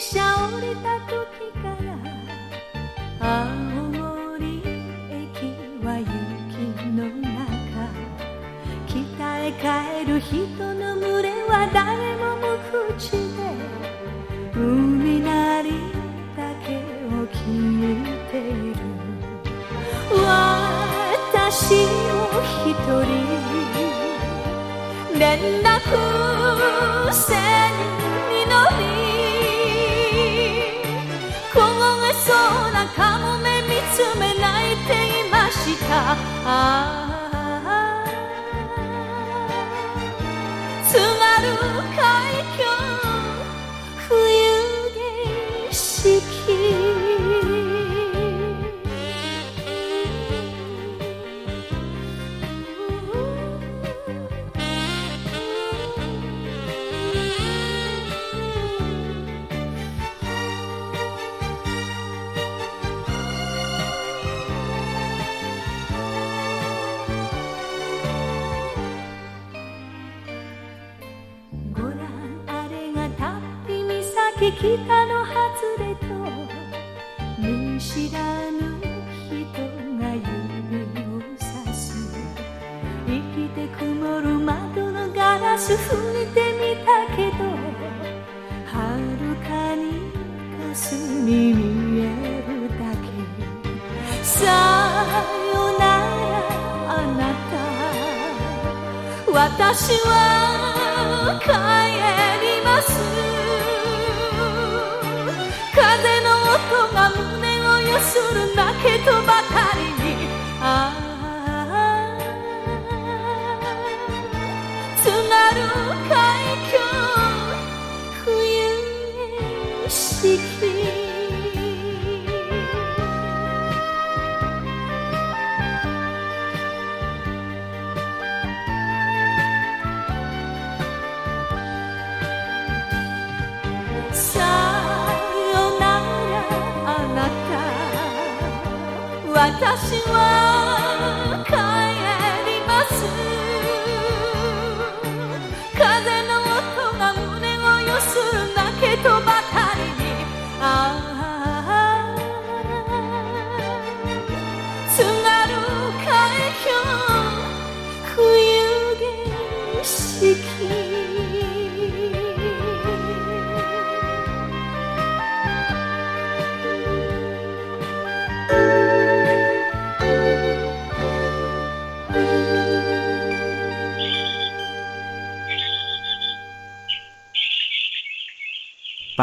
車降りた時から青森駅は雪の中北へ帰る人の群れは誰も無口で海鳴りだけを聞いている私を一人連絡せ Ah. 北の外れと見知らぬ人が指をさす生きて曇る窓のガラス拭いてみたけどはるかに霞見えるだけさよならあなた私は帰 sorun da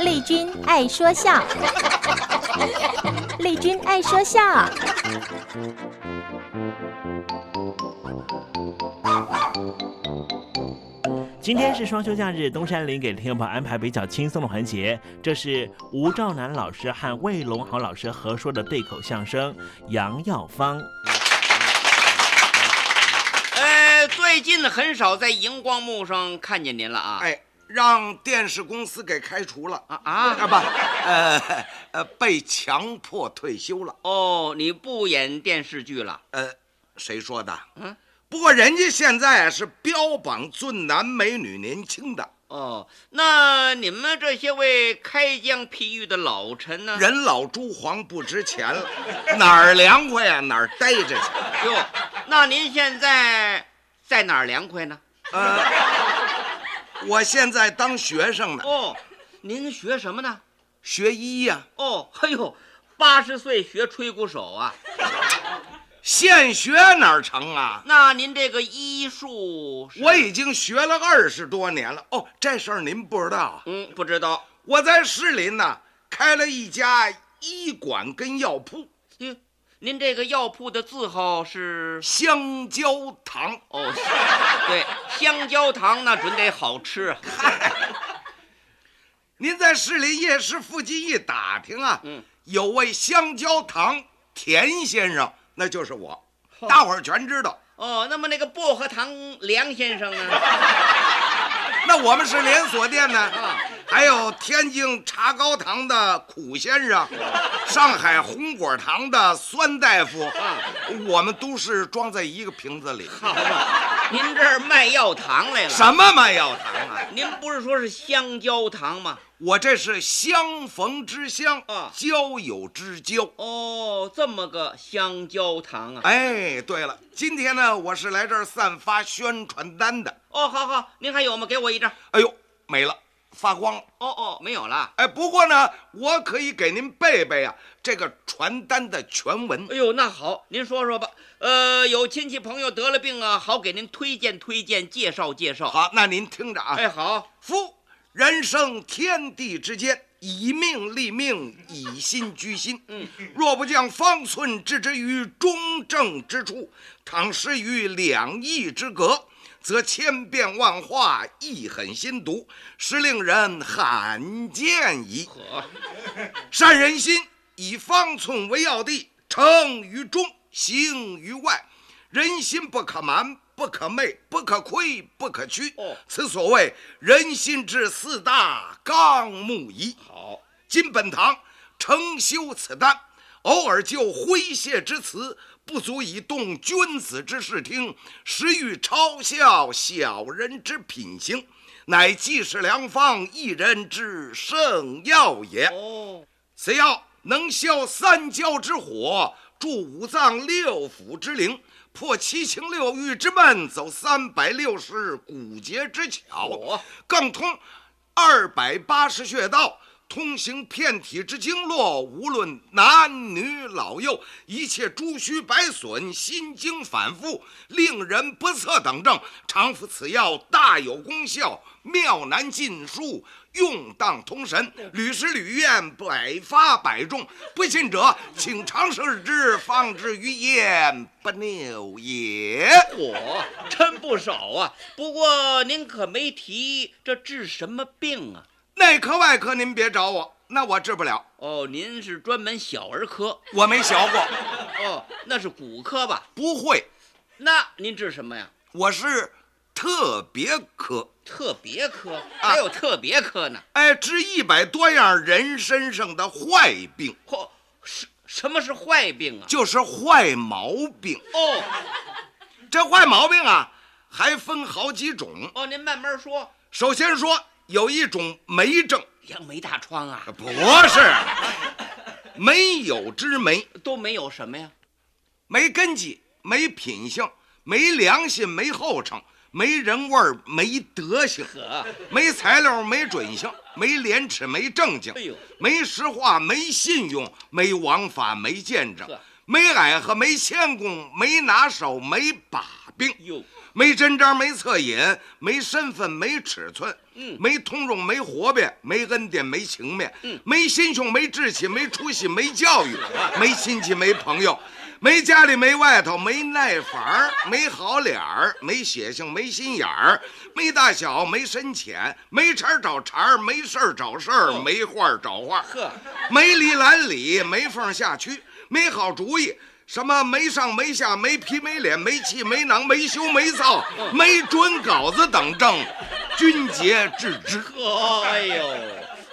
丽君爱说笑，丽君爱说笑。今天是双休假日，东山林给听众朋友安排比较轻松的环节，这是吴兆南老师和魏龙豪老师合说的对口相声《杨耀芳》。呃，最近很少在荧光幕上看见您了啊。哎，让电视公司给开除了啊啊啊不，呃呃，被强迫退休了。哦，你不演电视剧了？呃，谁说的？嗯，不过人家现在啊是标榜俊男美女年轻的。哦，那你们这些位开疆辟域的老臣呢？人老珠黄不值钱了，哪儿凉快啊哪儿待着去。哟，那您现在在哪儿凉快呢？呃，我现在当学生呢。哦，您学什么呢？学医呀、哦，嘿呦，八十岁学吹鼓手啊？现学哪儿成啊？那您这个医术，我已经学了二十多年了。哦，这事儿您不知道？嗯，不知道。我在市林呢开了一家医馆跟药铺，哟，您这个药铺的字号是？香蕉糖。哦，对，香蕉糖那准得好吃啊。您在市林夜市附近一打听啊，嗯，有位香蕉糖田先生，那就是我，大伙儿全知道。哦，那么那个薄荷糖梁先生呢？那我们是连锁店呢，啊还有天津茶膏堂的苦先生，上海红果堂的酸大夫，啊我们都是装在一个瓶子里。好嘛，您这儿卖药糖来了？什么卖药糖啊？您不是说是香蕉糖吗？我这是相逢之相啊交友之交。哦，这么个香蕉糖啊！哎，对了，今天呢，我是来这儿散发宣传单的。哦，好好，您还有吗？给我一张。哎呦，没了，发光了。哦哦，没有了。哎，不过呢，我可以给您背背啊这个传单的全文。哎呦，那好，您说说吧。呃，有亲戚朋友得了病啊，好给您推荐推荐，介绍介绍。好，那您听着啊。哎，好。夫人生天地之间，以命立命，以心居心。嗯，若不将方寸置之于中正之处，倘失于两翼之隔，则千变万化，亦很心毒，实令人罕见矣。善人心，以方寸为要地，诚于中，行于外。人心不可瞒，不可昧，不可亏，不可屈。哦此所谓人心之四大纲目矣。好。今本堂诚修此丹，偶尔就诙谐之词，不足以动君子之视听，实欲嘲笑小人之品行，乃济世良方，一人之圣药也。哦，此药能消三焦之火，助五脏六腑之灵，破七情六欲之闷，走三百六十骨节之巧，更通二百八十穴道。通行遍体之经络，无论男女老幼，一切诸虚百损、心经反复、令人不测等症，常服此药大有功效，妙难尽述，用当通神，屡试屡验，百发百中。不信者，请尝试之，方知于焉不谬也。我，真不少啊。不过您可没提这治什么病啊？内科外科您别找我，那我治不了，哦，您是专门小儿科。我没学过，哦，那是骨科吧？不会。那您治什么呀？我是特别科，特别科，还有特别科呢。哎，治一百多样人身上的坏病，嚯，什什么是坏病啊？就是坏毛病。哦这坏毛病啊，还分好几种。哦，您慢慢说。首先说有一种霉症，杨梅大疮啊？不是，没有之霉，都没有什么呀？没根基，没品性，没良心，没后程，没人味儿，没德行，没材料，没准性，没廉耻，没正经，哎呦，没实话，没信用，没王法，没见证，没矮和，没谦恭，没拿手，没把柄，哟，没针章，没恻隐，没身份，没尺寸，嗯。没通融，没活变，没恩典，没情面，嗯。没心胸，没志气，没出息，没教育，没亲戚，没朋友，没家里，没外头，没耐烦，没好脸儿，没血性，没心眼儿，没大小，没深浅，没茬儿找茬儿，没事儿找事儿，哦。没话找话，呵，没理拦理，没缝下去，没好主意，什么没上没下，没皮没脸，没气没囊，没羞没臊，没准稿子等症，均皆治之。呵，哎呦，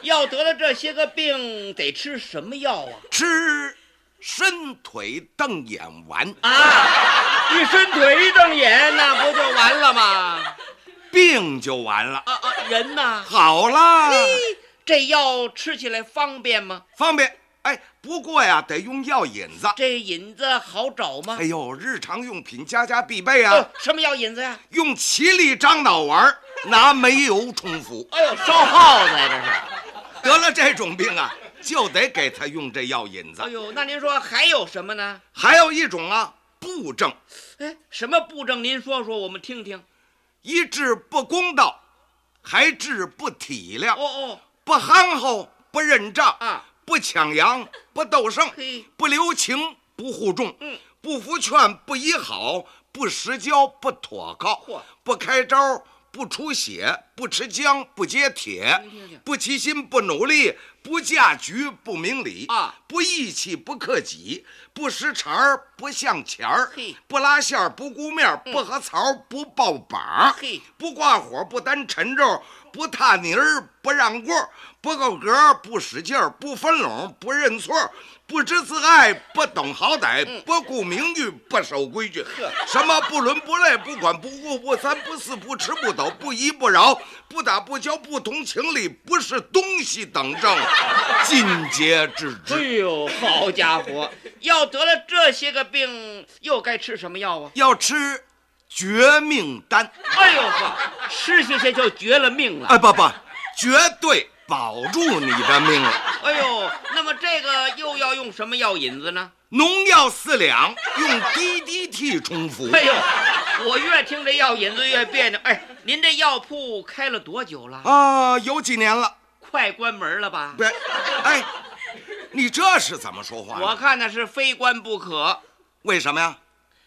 要得了这些个病，得吃什么药啊？吃伸腿瞪眼丸，啊，一伸腿一瞪眼，那不就完了吗？病就完了，啊啊，人呢，好了，这药吃起来方便吗？方便。哎，不过呀，得用药引子。这引子好找吗？哎呦，日常用品家家必备啊！哦什么药引子呀？用奇力樟脑丸拿煤油冲服。哎呦，烧耗子呀，这是。得了这种病啊，就得给他用这药引子。哎呦，那您说还有什么呢？还有一种啊，布症，哎，什么布症？您说说，我们听听。一治不公道，还治不体谅，哦哦，不憨厚，不认账啊，不抢羊，不斗胜，不留情，不护重，嗯，不服劝，不依好，不实交，不妥靠，不开招，不出血，不吃姜，不接铁不齐心，不努力，不架局，不明理啊，不义气，不克己，不识茬儿，不向前儿，不拉线儿，不顾面儿，不合槽儿，不抱膀儿，不挂火，不担沉重，不踏泥儿，不让过儿，不够格儿，不使劲儿，不分拢，不认错儿，不知自爱，不懂好歹，不顾名誉，不守规矩。什么不伦不类，不管不顾，不三不四，不吃不抖，不依不饶，不打不交，不通情理，不是东西等症，尽皆治哎之。呦，好家伙！要得了这些个病，又该吃什么药啊？要吃绝命丹。哎呦呵，吃下去就绝了命了。哎，不不，绝对保住你的命了。哎呦，那么这个又要用什么药引子呢？农药四两，用 DDT 冲服。哎呦，我越听这药引子越别扭。哎，您这药铺开了多久了？啊，有几年了？快关门了吧？对，哎，你这是怎么说话？我看那是非关不可。为什么呀？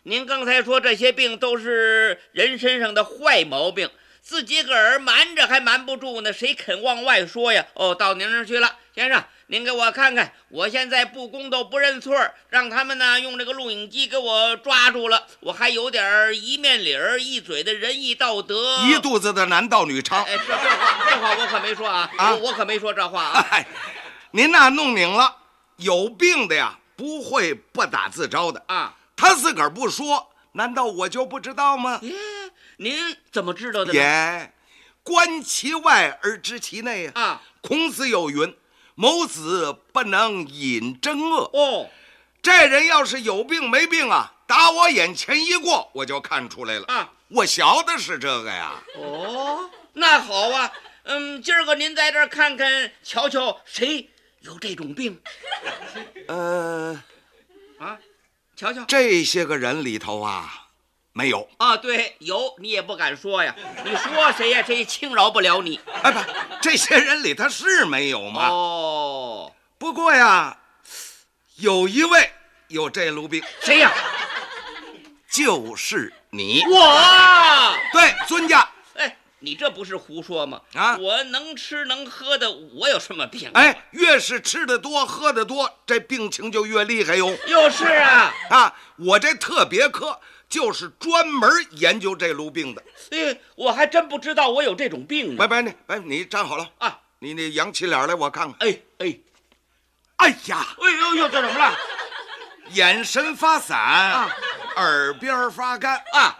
您刚才说这些病都是人身上的坏毛病，自己个儿瞒着还瞒不住呢，谁肯往外说呀？哦，到您那儿去了，先生，您给我看看，我现在不公道不认错，让他们呢用这个录影机给我抓住了，我还有点儿一面理儿一嘴的仁义道德，一肚子的男盗女娼。哎，这这话这话我可没说啊，啊我我可没说这话啊。哎，您那弄拧了，有病的呀，不会不打自招的啊。他自个儿不说，难道我就不知道吗？耶，您怎么知道的呢？耶，观其外而知其内呀。啊，孔子有云：“谋子不能隐真恶。”哦，这人要是有病没病啊，打我眼前一过，我就看出来了啊。我晓得是这个呀。哦，那好啊，嗯，今儿个您在这儿看看，瞧瞧谁有这种病 呃，啊？瞧瞧这些个人里头啊，没有。啊，对，有你也不敢说呀，你说谁呀？谁也轻饶不了你。哎，不，这些人里他是没有吗？哦，不过呀，有一位有这路病，谁呀？就是你。我。对，尊家。哎，你这不是胡说吗？啊我能吃能喝的，我有什么病？哎，越是吃的多、喝的多，这病情就越厉害哟。又是啊，啊，我这特别科就是专门研究这路病的。哎，我还真不知道我有这种病呢。拜拜，你拜，你站好了啊，你你扬起脸来，我看看。哎哎，哎呀，哎呦呦，这怎么了？眼神发散，啊耳边发干，啊，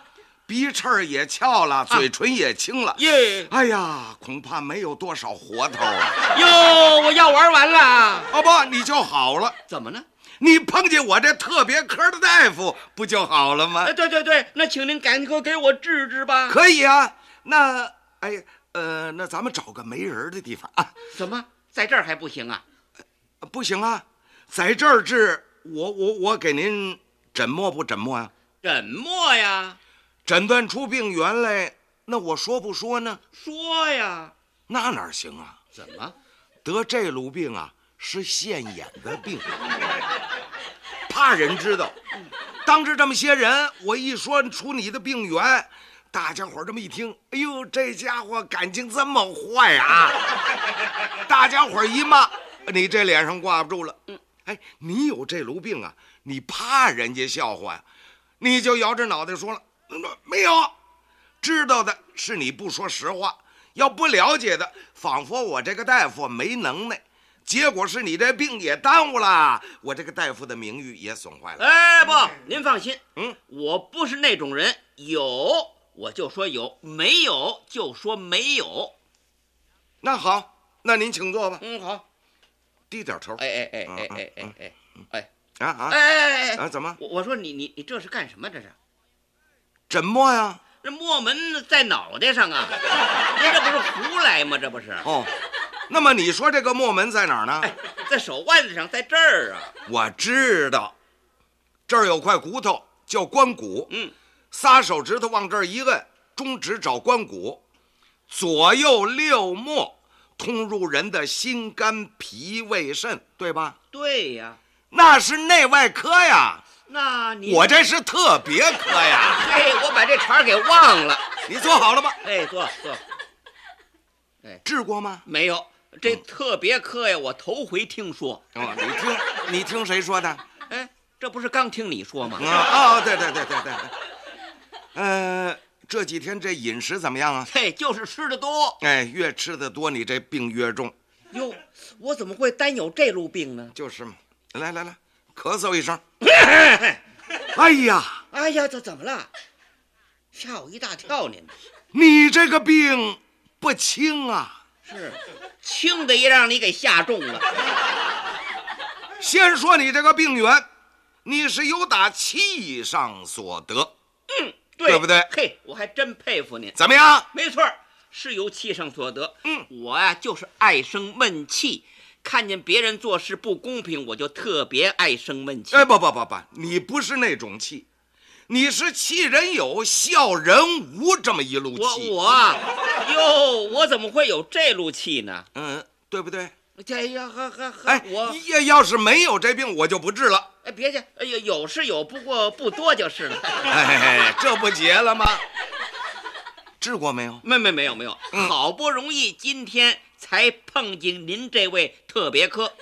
鼻翅儿也翘了，嘴唇也青了。耶！哎呀，恐怕没有多少活头啊！哟，我药丸完了，好不，你就好了。怎么呢？你碰见我这特别科的大夫，不就好了吗哎，？对对对，那请您赶快给我治治吧。可以啊。那，哎，呃，那咱们找个没人的地方啊。怎么在这儿还不行啊？不行啊，在这儿治，我我我给您诊脉不诊脉呀、诊脉呀，诊断出病源来，那我说不说呢？说呀，那哪行啊？怎么？得这炉病啊，是现眼的病，怕人知道。当着这么些人，我一说出你的病源，大家伙儿这么一听，哎呦，这家伙感情这么坏啊！大家伙儿一骂，你这脸上挂不住了。嗯，哎，你有这炉病啊，你怕人家笑话呀？你就摇着脑袋说了，嗯没有，知道的是你不说实话。要不了解的，仿佛我这个大夫没能耐，结果是你这病也耽误了，我这个大夫的名誉也损坏了。哎，不，您放心，嗯，我不是那种人，有我就说有，没有就说没有。那好，那您请坐吧。嗯，好。低点头。哎哎哎哎哎哎哎哎啊啊哎哎哎啊！怎么？我我说你你你这是干什么？这是？枕墨呀？这墨门在脑袋上啊！您这不是胡来吗？这不是？哦，那么你说这个墨门在哪儿呢？在手腕子上，在这儿啊！我知道，这儿有块骨头叫关骨。嗯，仨手指头往这儿一摁，中指找关骨，左右六末通入人的心肝脾胃肾，对吧？对呀，那是内外科呀。那你我这是特别科呀。嘿，我把这茬给忘了。你坐好了吗？哎，坐坐。哎，治过吗？没有，这特别科呀，我头回听说。哦，你听，你听谁说的？哎，这不是刚听你说吗？啊啊，对对对对对对。呃，这几天这饮食怎么样啊？嘿，就是吃的多。哎，越吃的多，你这病越重。哟，我怎么会单有这路病呢？就是嘛。来来来，咳嗽一声。哎呀，哎呀，这怎么了？吓我一大跳！您，你这个病不轻啊。是，轻的也让你给吓中了。先说你这个病源，你是由打气上所得。嗯，对，对不对？嘿，我还真佩服您。怎么样？没错，是由气上所得。嗯，我呀就是爱生闷气，看见别人做事不公平，我就特别爱生闷气。哎，不不不不，你不是那种气，你是气人有，笑人无这么一路气。我我啊，哟，我怎么会有这路气呢？嗯，对不对？哎呀，呵呵呵，哎，我要要是没有这病，我就不治了。哎，别介，哎呀，有是有，不过不多就是了。哎，这不结了吗？治过没有？没没没有没有，嗯好不容易今天才碰见您这位特别客。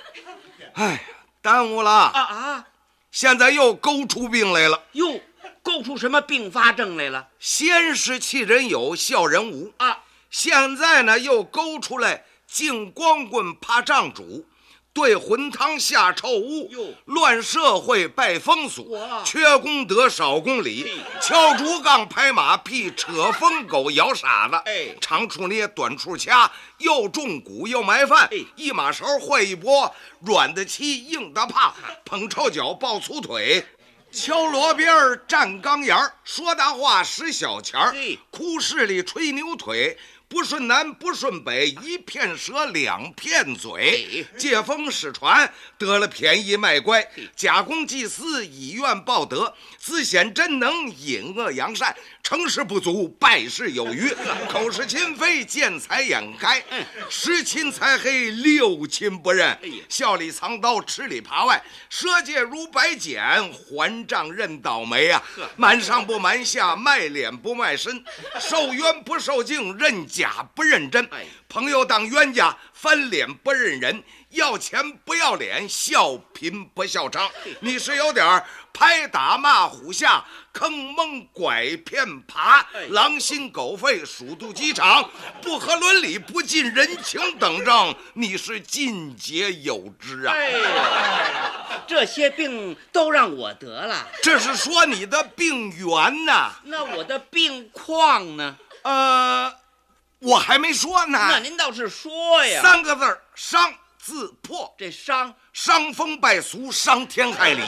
哎呀，耽误了啊啊！现在又勾出病来了。哟，勾出什么并发症来了？先是气人有，笑人无啊，现在呢又勾出来净光棍怕丈主。对魂汤下臭屋，乱社会败风俗，缺功德少公理，敲竹杠拍马屁，扯疯狗咬傻子，哎，长处捏短处掐，又重鼓又埋饭，一马勺换一波，软的欺硬的怕，捧臭脚抱粗腿。敲锣边儿站钢沿儿，说大话使小钱儿，哭市里吹牛腿，不顺南不顺北，一片舌两片嘴，借风使船，得了便宜卖乖，假公济私以怨报德，自显真能引恶扬善，成事不足败事有余，口是心非见财眼开，十亲才黑六亲不认，笑里藏刀吃里扒外，赊借如白捡，还账认倒霉啊！瞒上不瞒下，卖脸不卖身，受冤不受敬，认假不认真，朋友当冤家，翻脸不认人。要钱不要脸，笑贫不笑娼。你是有点儿拍打骂虎下，坑蒙拐骗爬，狼心狗肺，鼠肚鸡肠，不合伦理，不近人情等症，你是尽皆有之啊！这些病都让我得了。这是说你的病源呐？那我的病况呢？呃，我还没说呢。那您倒是说呀。三个字儿：伤。自破，这伤伤风败俗，伤天害理；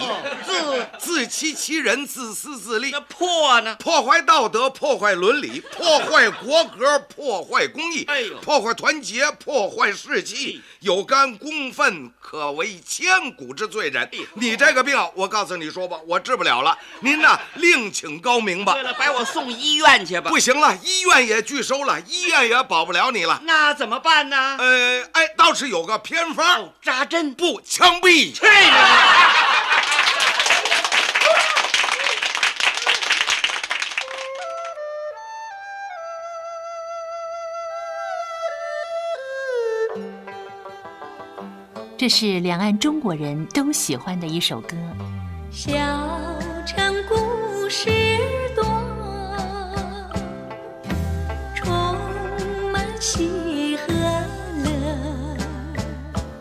自自欺欺人，自私自利。那破呢？破坏道德，破坏伦理，破坏国格，破坏公义，破坏团结，破坏士气，有干公愤，可为千古之罪人。你这个病，我告诉你说吧，我治不了了。您呐，另请高明吧。对了，把我送医院去吧。不行了，医院也拒收了，医院也保不了你了。那怎么办呢？呃，哎，倒是有个偏方，哦、扎针不枪毙。去你的！这是两岸中国人都喜欢的一首歌。小城故事